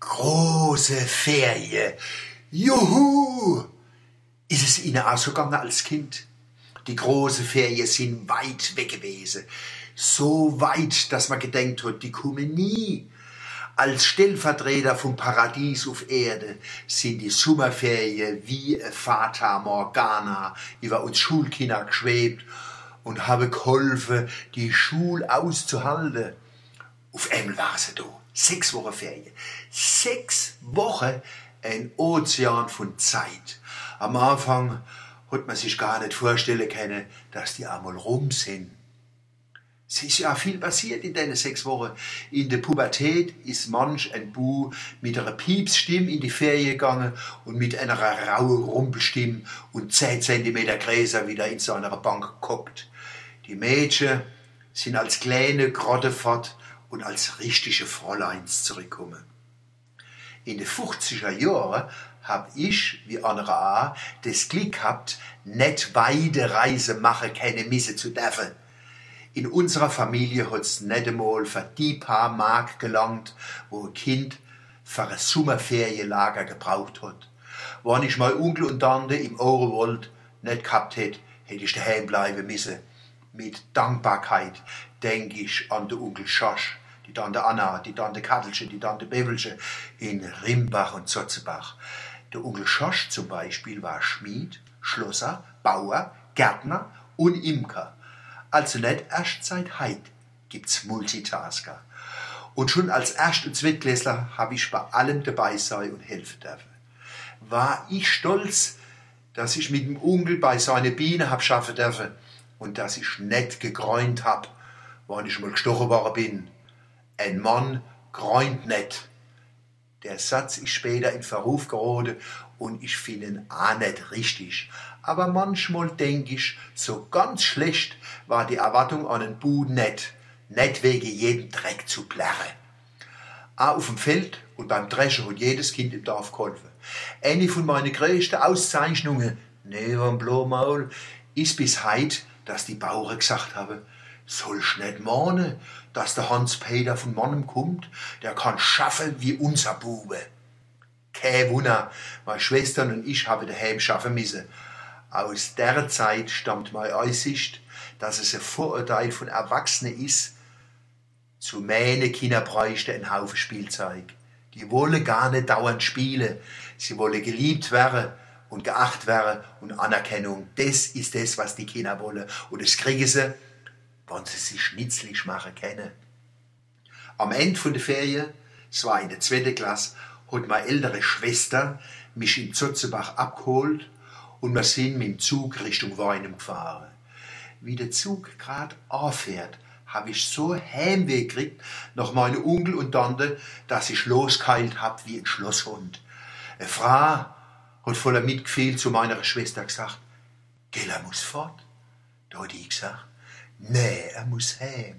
Große Ferie. Juhu! Ist es Ihnen auch so gegangen als Kind? Die große Ferien sind weit weg gewesen. So weit, dass man gedenkt hat, die kommen nie. Als Stellvertreter vom Paradies auf Erde sind die Sommerferien wie Fata Morgana über uns Schulkinder geschwebt und habe geholfen, die Schule auszuhalten. Auf einmal war sie da. Sechs Wochen Ferien. Sechs Wochen ein Ozean von Zeit. Am Anfang hat man sich gar nicht vorstellen können, dass die einmal rum sind. Es ist ja viel passiert in diesen sechs Wochen. In der Pubertät ist manch ein Bu mit einer Piepsstimme in die Ferien gegangen und mit einer rauen Rumpelstimme und zehn Zentimeter größer wieder in seiner Bank geguckt. Die Mädchen sind als kleine Grotte fort und als richtige Fräuleins zurückkommen. In den 50er Jahren hab ich, wie andere auch, das Glück gehabt, nicht weite Reise machen keine Misse zu dürfen. In unserer Familie hat's nicht einmal für die paar Mark gelangt, wo ein Kind für ein Sommerferienlager gebraucht hat. Wenn ich mein Onkel und Tante im Orenwald nicht gehabt hätte, hätte ich daheim bleiben müssen. Mit Dankbarkeit denke ich an den Onkel Schosch, die Tante Anna, die Tante Kattelsche, die Tante Bevelsche in Rimbach und Zotzebach. Der Onkel Schosch zum Beispiel war Schmied, Schlosser, Bauer, Gärtner und Imker. Also nicht erst seit heit gibt's Multitasker. Und schon als Erst- und Zweitklässler habe ich bei allem dabei sein und helfen dürfen. War ich stolz, dass ich mit dem Onkel bei seiner Biene hab schaffen dürfen und dass ich nicht gegräunt hab, wann ich mal gestochen worden bin. Ein Mann gräunt nicht. Der Satz ist später in Verruf geraten und ich finde ihn auch nicht richtig. Aber manchmal denke ich, so ganz schlecht war die Erwartung an einen Bu nicht. Nicht wegen jedem Dreck zu plärren. Auch auf dem Feld und beim Dreschen hat jedes Kind im Dorf geholfen. Eine von meinen größten Auszeichnungen, neben Blomaul, ist bis heute, dass die Bauern gesagt haben, sollst nicht mahnen, dass der Hans-Peter von Mannem kommt, der kann schaffen wie unser Bube. Kein Wunder, meine Schwestern und ich haben daheim schaffen müssen. Aus der Zeit stammt meine Aussicht, dass es ein Vorurteil von Erwachsenen ist, zu meine Kinder bräuchte ein Haufen Spielzeug. Die wollen gar nicht dauernd spielen. Sie wollen geliebt werden und geachtet werden und Anerkennung. Das ist das, was die Kinder wollen. Und das kriegen sie, wenn sie sich schnitzlich machen können. Am Ende der Ferien, es war in der zweiten Klasse, hat meine ältere Schwester mich in Zotzebach abgeholt und wir sind mit dem Zug Richtung Weinem gefahren. Wie der Zug grad anfährt, habe ich so Heimweh gekriegt nach meinem Onkel und Tante, dass ich losgeheilt hab wie ein Schlosshund. Eine Frau hat voller Mitgefühl zu meiner Schwester gesagt, Gell, er muss fort. Da hat ich gesagt, Mais à Moussaim,